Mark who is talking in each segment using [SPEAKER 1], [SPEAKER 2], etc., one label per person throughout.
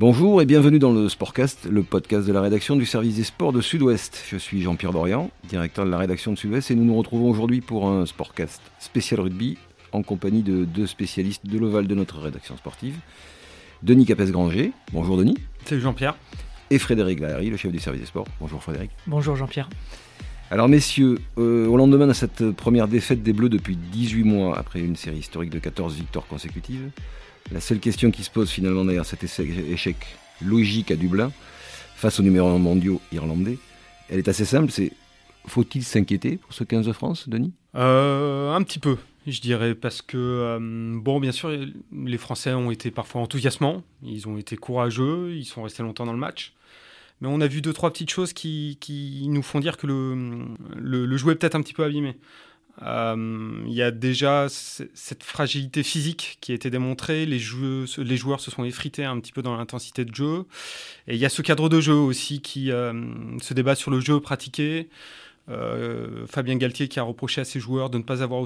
[SPEAKER 1] Bonjour et bienvenue dans le Sportcast, le podcast de la rédaction du service des sports de Sud-Ouest. Je suis Jean-Pierre Dorian, directeur de la rédaction de Sud-Ouest et nous nous retrouvons aujourd'hui pour un Sportcast spécial rugby en compagnie de deux spécialistes de l'Oval de notre rédaction sportive. Denis Capes-Granger. Bonjour Denis.
[SPEAKER 2] Salut Jean-Pierre.
[SPEAKER 1] Et Frédéric Lahary, le chef du service des sports. Bonjour Frédéric.
[SPEAKER 3] Bonjour Jean-Pierre.
[SPEAKER 1] Alors messieurs, euh, au lendemain de cette première défaite des Bleus depuis 18 mois, après une série historique de 14 victoires consécutives, la seule question qui se pose finalement derrière cet échec logique à Dublin, face au numéro 1 mondiaux irlandais, elle est assez simple, c'est faut-il s'inquiéter pour ce 15 de France, Denis?
[SPEAKER 2] Euh, Un petit peu, je dirais, parce que, euh, bon, bien sûr, les Français ont été parfois enthousiasmants, ils ont été courageux, ils sont restés longtemps dans le match. Mais on a vu deux, trois petites choses qui, nous font dire que le, le, le est peut-être un petit peu abîmé. Euh, il y a déjà cette fragilité physique qui a été démontrée. Les, joueurs se sont effrités un petit peu dans l'intensité de jeu. Et il y a ce cadre de jeu aussi qui euh, se débat sur le jeu pratiqué. Euh, Fabien Galtier qui a reproché à ses joueurs de ne pas avoir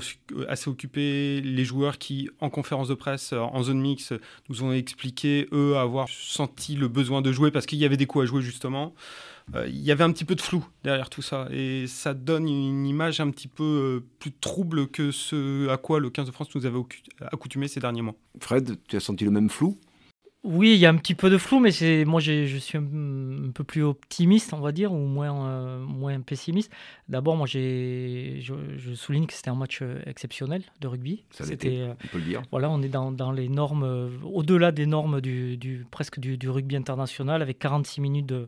[SPEAKER 2] assez occupé les joueurs qui, en conférence de presse, en zone mix, nous ont expliqué, eux, avoir senti le besoin de jouer parce qu'il y avait des coups à jouer justement. Euh, il y avait un petit peu de flou derrière tout ça. Et ça donne une image un petit peu euh, plus trouble que ce à quoi le 15 de France nous avait accoutumé ces derniers mois.
[SPEAKER 1] Fred, tu as senti le même flou?
[SPEAKER 3] Oui, il y a un petit peu de flou, mais c'est moi je suis un, peu plus optimiste, on va dire, ou moins, euh, moins pessimiste. D'abord, moi je, je, souligne que c'était un match exceptionnel de rugby.
[SPEAKER 1] C'était, on peut le dire.
[SPEAKER 3] Voilà, on est dans, dans les normes, au-delà des normes du, du presque du, du, rugby international, avec 46 minutes de,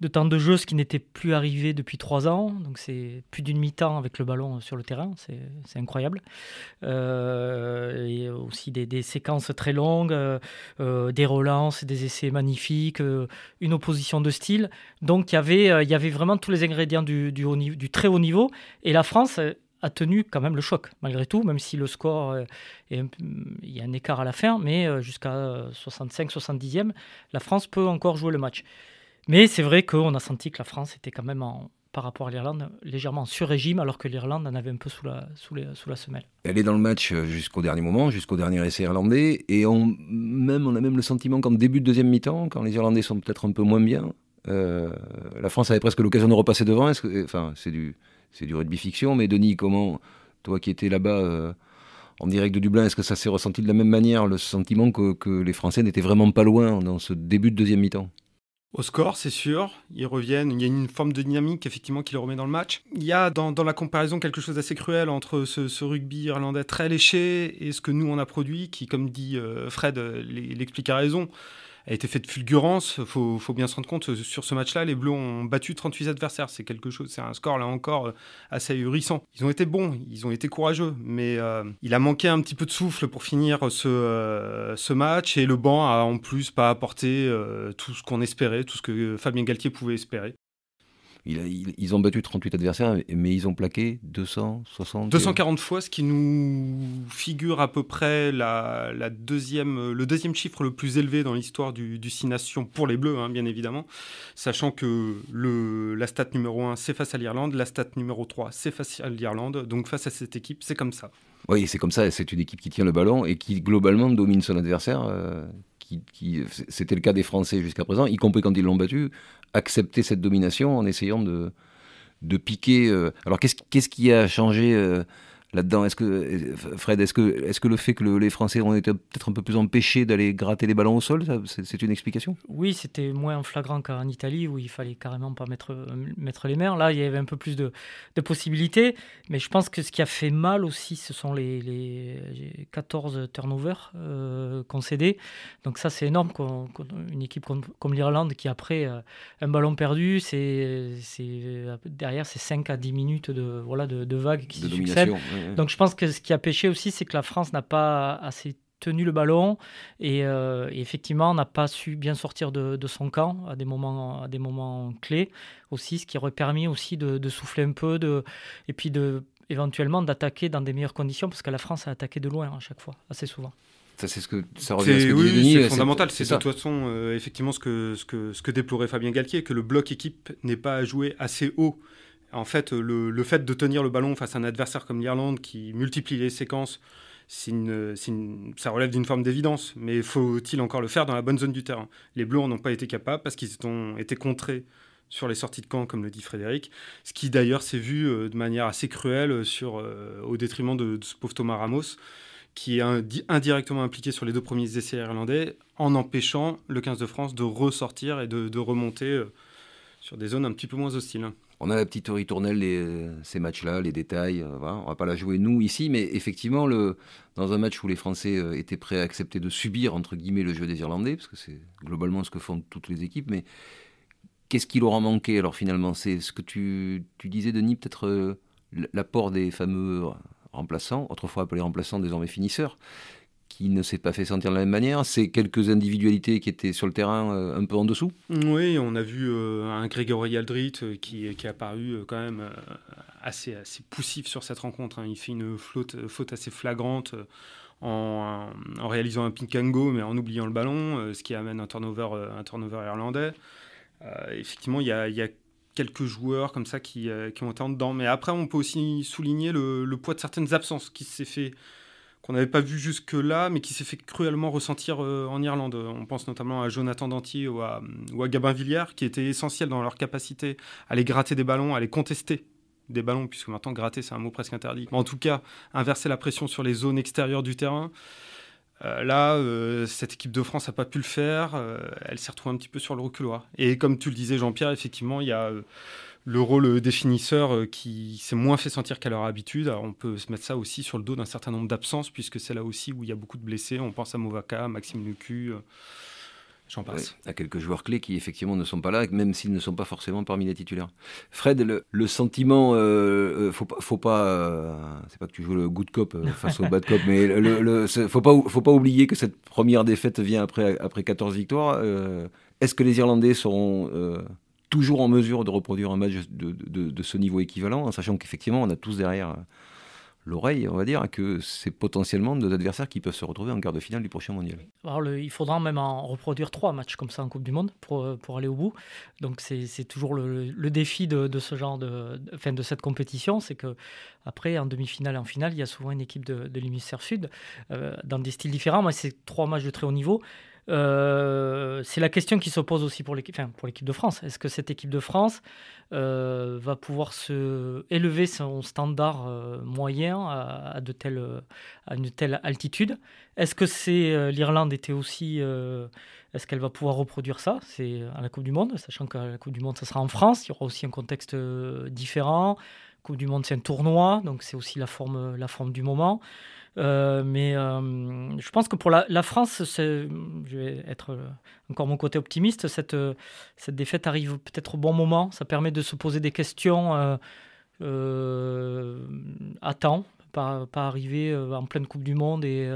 [SPEAKER 3] de temps de jeu, ce qui n'était plus arrivé depuis trois ans. Donc c'est plus d'une mi-temps avec le ballon sur le terrain, c'est incroyable. Euh, et aussi des, séquences très longues, euh, euh, des relances, des essais magnifiques, une opposition de style. Donc il y avait, vraiment tous les ingrédients du très haut niveau. Et la France a tenu quand même le choc, malgré tout, même si le score, est il y a un écart à la fin, mais jusqu'à 65-70e, la France peut encore jouer le match. Mais c'est vrai qu'on a senti que la France était quand même, par rapport à l'Irlande, légèrement sur-régime, alors que l'Irlande en avait un peu sous la, semelle.
[SPEAKER 1] Elle est dans le match euh, jusqu'au dernier moment, jusqu'au dernier essai irlandais, et on, a même le sentiment qu'en début de deuxième mi-temps, quand les Irlandais sont peut-être un peu moins bien, euh, la France avait presque l'occasion de repasser devant. enfin, c'est du, rugby fiction, mais Denis, comment, toi qui étais là-bas euh, en direct de Dublin, est-ce que ça s'est ressenti de la même manière, le sentiment que les Français n'étaient vraiment pas loin dans ce début de deuxième mi-temps?
[SPEAKER 2] Au score, c'est sûr. Ils reviennent. Il y a une forme de dynamique, effectivement, qui les remet dans le match. Il y a dans, la comparaison quelque chose d'assez cruel entre ce, rugby irlandais très léché et ce que nous, on a produit, qui, comme dit euh, Fred, euh, l'explique à raison a été fait de fulgurance. Il faut, bien se rendre compte, sur ce match-là, les Bleus ont battu 38 adversaires. C'est quelque chose, c'est un score là encore euh, assez ahurissant. Ils ont été bons, ils ont été courageux, mais euh, il a manqué un petit peu de souffle pour finir ce, euh, ce match. Et le banc a en plus pas apporté tout ce qu'on espérait, tout ce que Fabien Galtier pouvait espérer
[SPEAKER 1] ils ont battu 38 adversaires, mais ils ont plaqué 260.
[SPEAKER 2] 240 fois, ce qui nous figure à peu près la, deuxième, le deuxième chiffre le plus élevé dans l'histoire du, du Six Nations pour les Bleus, hein, bien évidemment. Sachant que le, la stat numéro 1, c'est face à l'Irlande, la stat numéro 3, c'est face à l'Irlande. Donc face à cette équipe, c'est comme ça.
[SPEAKER 1] Oui, c'est comme ça. C'est une équipe qui tient le ballon et qui globalement domine son adversaire. Euh, qui, c'était le cas des Français jusqu'à présent, y compris quand ils l'ont battu, accepter cette domination en essayant de, de piquer. Euh, alors qu'est-ce, qu'est-ce qui a changé euh, là-dedans Est-ce que Fred, est-ce que, est-ce que le fait que les Français ont été peut-être un peu plus empêchés d'aller gratter les ballons au sol, c'est, une explication?
[SPEAKER 3] Oui, c'était moins flagrant qu'en Italie où il fallait carrément pas mettre, mettre les mains. Là, il y avait un peu plus de, de, possibilités, mais je pense que ce qui a fait mal aussi, ce sont les, les 14 turnovers euh, concédés. Donc ça, c'est énorme. Une équipe comme, l'Irlande qui après euh, un ballon perdu, c'est, derrière c'est 5 à 10 minutes de voilà de, de vagues qui se succèdent. Donc je pense que ce qui a pêché aussi, c'est que la France n'a pas assez tenu le ballon et, euh, effectivement n'a pas su bien sortir de, son camp à des moments à des moments clés aussi ce qui aurait permis aussi de, souffler un peu de et puis de éventuellement d'attaquer dans des meilleures conditions parce que la France a attaqué de loin à chaque fois assez souvent.
[SPEAKER 1] Ça c'est ce que ça revient à ce que oui,
[SPEAKER 2] c'est fondamental. c'est de toute façon euh, effectivement ce que ce que ce que déplorait Fabien Galtier que le bloc équipe n'est pas joué assez haut en fait, le, fait de tenir le ballon face à un adversaire comme l'Irlande qui multiplie les séquences, ça relève d'une forme d'évidence, mais faut-il encore le faire dans la bonne zone du terrain? Les Bleus n'en ont pas été capables parce qu'ils ont été contrés sur les sorties de camp, comme le dit Frédéric, ce qui d'ailleurs s'est vu euh, de manière assez cruelle euh, au détriment de, ce pauvre Thomas Ramos, qui est indirectement impliqué sur les deux premiers essais irlandais, en empêchant le 15 de France de ressortir et de, remonter euh, sur des zones un petit peu moins hostiles.
[SPEAKER 1] On a la petite ritournelle, les, ces matchs-là, les détails. On on va pas la jouer nous ici, mais effectivement, dans un match où les Français étaient prêts à accepter de subir entre guillemets le jeu des Irlandais, parce que c'est globalement ce que font toutes les équipes, mais Qu'est-ce qui leur a manqué alors finalement? C'est ce que tu, disais, Denis, peut-être euh, l'apport des fameux remplaçants, autrefois appelés remplaçants, désormais finisseurs, qui ne s'est pas fait sentir de la même manière. C'est quelques individualités qui étaient sur le terrain euh, un peu en dessous?
[SPEAKER 2] Oui, on a vu euh, un Grégory Aldrit qui, qui est apparu quand même assez, assez poussif sur cette rencontre. Hein. Il fait une faute, faute assez flagrante. En, réalisant un pink and go, mais en oubliant le ballon, ce qui amène un turnover, un turnover irlandais. Euh, effectivement, il y, a, quelques joueurs comme ça qui, euh, qui, ont été en dedans. Mais après, on peut aussi souligner le, poids de certaines absences qui s'est fait qu'on n'avait pas vu jusque-là, mais qui s'est fait cruellement ressentir euh, en Irlande. On pense notamment à Jonathan Dantier ou à, ou Gabin Villiers, qui étaient essentiels dans leur capacité à les gratter des ballons, à les contester des ballons, puisque maintenant gratter c'est un mot presque interdit. Mais en tout cas, inverser la pression sur les zones extérieures du terrain. Euh, là, euh, cette équipe de France n'a pas pu le faire. Elle s'est retrouvée un petit peu sur le reculoir. Et comme tu le disais, Jean-Pierre, effectivement, il y a le rôle des finisseurs qui s'est moins fait sentir qu'à leur habitude. on peut se mettre ça aussi sur le dos d'un certain nombre d'absences, puisque c'est là aussi où il y a beaucoup de blessés. On pense à Movaka, Maxime Lucu. J'en passe.
[SPEAKER 1] à quelques joueurs clés qui effectivement ne sont pas là, même s'ils ne sont pas forcément parmi les titulaires. Fred, le, sentiment, euh, euh faut, faut pas, euh, c'est pas que tu joues le good cop euh, face au bad cop, mais le, le, faut pas, faut pas oublier que cette première défaite vient après après 14 victoires. Est-ce que les Irlandais seront toujours en mesure de reproduire un match de, ce niveau équivalent, en sachant qu'effectivement on a tous derrière l'oreille, on va dire, que c'est potentiellement deux adversaires qui peuvent se retrouver en quart de finale du prochain mondial.
[SPEAKER 3] Il faudra même en reproduire trois matchs comme ça en Coupe du Monde pour, euh, pour aller au bout. Donc c'est toujours le, défi de, de, ce genre de, fin, de cette compétition, c'est que après en demi-finale et en finale, il y a souvent une équipe de, de l'hémisphère sud euh, dans des styles différents. Moi, c'est trois matchs de très haut niveau. Euh, c'est la question qui se pose aussi pour l'équipe, pour l'équipe de France. Est-ce que cette équipe de France euh, va pouvoir se élever son standard euh, moyen à, de telles, à une telle altitude? Est-ce que c'est l'Irlande était aussi Est-ce qu'elle va pouvoir reproduire ça? C'est à la Coupe du Monde, sachant que la Coupe du Monde, ça sera en France. Il y aura aussi un contexte différent. Coupe du Monde, c'est un tournoi, donc c'est aussi la forme, la forme du moment. Euh, mais euh, je pense que pour la, France, je vais être encore mon côté optimiste, cette, cette défaite arrive peut-être au bon moment. Ça permet de se poser des questions euh, à temps, pas, pas, arriver en pleine Coupe du Monde et,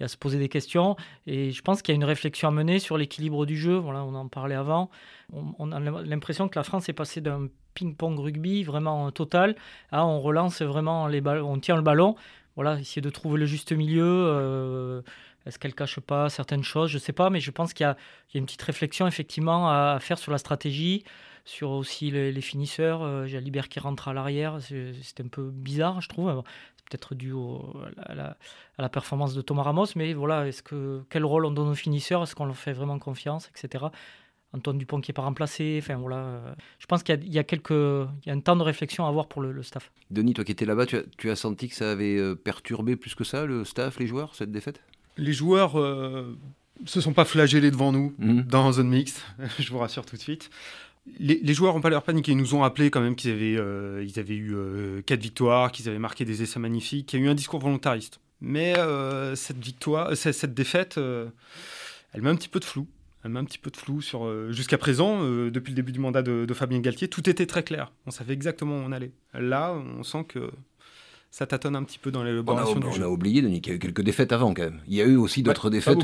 [SPEAKER 3] et, à se poser des questions. Et je pense qu'il y a une réflexion à mener sur l'équilibre du jeu. Voilà, on en parlait avant. On, on a l'impression que la France est passée d'un ping-pong rugby vraiment total à on relance vraiment les ballons, on tient le ballon voilà, essayer de trouver le juste milieu. Euh, est-ce qu'elle cache pas certaines choses Je ne sais pas, mais je pense qu'il y, a une petite réflexion effectivement à, faire sur la stratégie, sur aussi les, finisseurs. Euh, J'ai Libert qui rentre à l'arrière, c'est un peu bizarre, je trouve. Peut-être dû à, la, performance de Thomas Ramos, mais voilà, est-ce que quel rôle on donne aux finisseurs Est-ce qu'on leur fait vraiment confiance, etc. Antoine Dupont qui n'est pas remplacé. Enfin, voilà. Euh, je pense qu'il y, a quelques, il y a un temps de réflexion à avoir pour le, staff.
[SPEAKER 1] Denis, toi qui étais là-bas, tu as, senti que ça avait euh, perturbé plus que ça le staff, les joueurs, cette défaite?
[SPEAKER 2] Les joueurs ne euh, se sont pas flagellés devant nous mhm. dans un zone mixte, je vous rassure tout de suite. Les, joueurs n'ont pas leur paniqué. Ils nous ont rappelé quand même qu'ils avaient, ils avaient eu quatre victoires, qu'ils avaient marqué des essais magnifiques, qu'il y a eu un discours volontariste. Mais cette victoire, cette défaite, elle met un petit peu de flou un petit peu de flou sur euh, jusqu'à présent, euh, depuis le début du mandat de, Fabien Galtier, tout était très clair. On savait exactement où on allait. Là, on sent que ça tâtonne un petit peu dans l'élaboration
[SPEAKER 1] du jeu. On a oublié de qu'il y a eu quelques défaites avant quand même. Il y a eu aussi d'autres défaites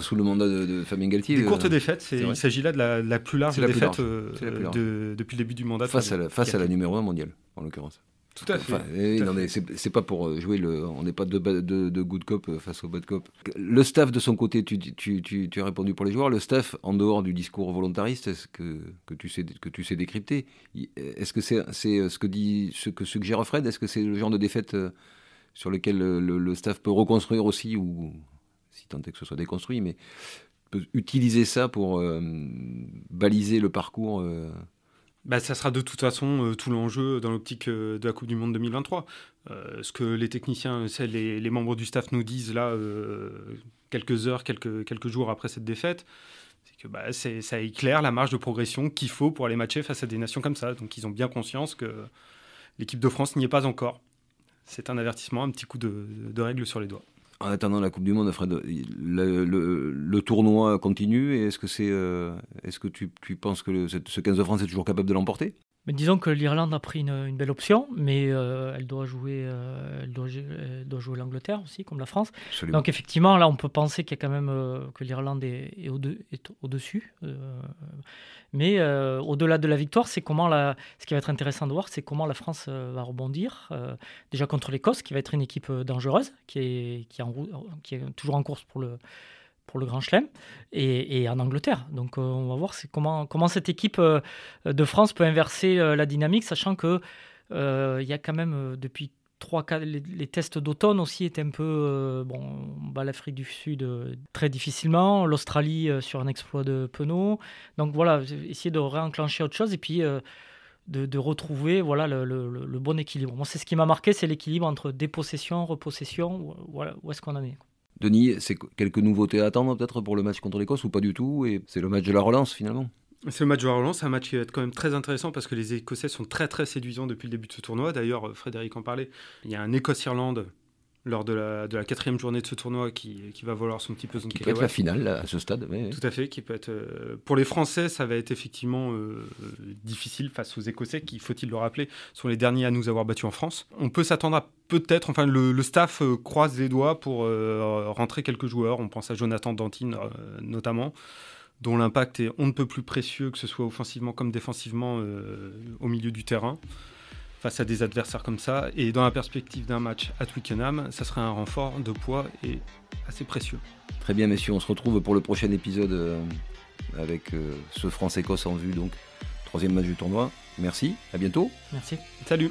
[SPEAKER 1] sous le mandat de, Fabien Galtier.
[SPEAKER 2] Des courtes euh, défaites. Il s'agit là de la, plus large défaite depuis le début du mandat.
[SPEAKER 1] Face, à la, face à la numéro 1 mondiale, en l'occurrence.
[SPEAKER 2] Tout à fait.
[SPEAKER 1] mais c'est pas pour euh, jouer le. On n'est pas de, de, de, good cop euh, face au bad cop. Le staff de son côté, tu, tu, tu, tu, as répondu pour les joueurs. Le staff, en dehors du discours volontariste, est-ce que, que, tu sais, que tu sais décrypter? Est-ce que c'est c'est euh, ce que dit ce que suggère Fred? Est-ce que c'est le genre de défaite sur lequel le, staff peut reconstruire aussi, ou si tant est que ce soit déconstruit, mais peut utiliser ça pour baliser le parcours
[SPEAKER 2] bah, ça sera de toute façon tout l'enjeu dans l'optique de la Coupe du Monde 2023. ce que les techniciens, les, les, membres du staff nous disent là, quelques heures, quelques, quelques jours après cette défaite, c'est que bah, ça éclaire la marge de progression qu'il faut pour aller matcher face à des nations comme ça. Donc ils ont bien conscience que l'équipe de France n'y est pas encore. C'est un avertissement, un petit coup de règle sur les doigts.
[SPEAKER 1] En attendant la Coupe du Monde, Fred, le, tournoi continue. Est-ce que, c'est, euh, est-ce que tu, tu penses que ce 15 de France est toujours capable de l'emporter?
[SPEAKER 3] Mais disons que l'Irlande a pris une, belle option, mais euh, elle doit jouer, euh, elle doit, doit, jouer l'Angleterre aussi, comme la France. Donc effectivement, là, on peut penser qu'il y a quand même euh, que l'Irlande est, est, au dessus mais au-delà de la victoire, c'est comment la, ce qui va être intéressant de voir, c'est comment la France va rebondir. déjà contre l'Écosse, qui va être une équipe dangereuse, qui est, qui, en, qui est toujours en course pour le pour le Grand Chelem et, en Angleterre. Donc euh, on va voir comment, cette équipe euh, de France peut inverser euh, la dynamique, sachant que il y a quand même depuis trois les, les tests d'automne aussi étaient un peu bon on l'Afrique du Sud très difficilement, l'Australie sur un exploit de Penaud. Donc voilà, essayer de réenclencher autre chose et puis de, retrouver voilà le, bon équilibre. Moi, c'est ce qui m'a marqué, c'est l'équilibre entre dépossession, repossession. Où est-ce qu'on en est
[SPEAKER 1] Denis, c'est quelques nouveautés à attendre peut-être pour le match contre l'Écosse ou pas du tout Et c'est le match de la relance finalement
[SPEAKER 2] c'est le match de la relance, un match qui va être quand même très intéressant parce que les Écossais sont très très séduisants depuis le début de ce tournoi. D'ailleurs, Frédéric en parlait. Il y a un Écosse-Irlande lors de la, de la quatrième journée de ce tournoi qui, qui va valoir son petit peu
[SPEAKER 1] son Qui peut être la finale à ce stade.
[SPEAKER 2] Tout à fait, qui peut être. Euh, pour les Français, ça va être effectivement euh, difficile face aux Écossais, qui, faut-il le rappeler, sont les derniers à nous avoir battus en France. On peut s'attendre à peut-être, enfin le, staff euh, croise les doigts pour rentrer quelques joueurs. On pense à Jonathan Dantine notamment dont l'impact est on ne peut plus précieux, que ce soit offensivement comme défensivement au milieu du terrain face à des adversaires comme ça. Et dans la perspective d'un match à Twickenham, ça serait un renfort de poids et assez précieux.
[SPEAKER 1] Très bien, messieurs, on se retrouve pour le prochain épisode euh, avec euh, ce France-Écosse en vue, donc troisième match du tournoi. Merci, à bientôt.
[SPEAKER 3] Merci.
[SPEAKER 2] Salut.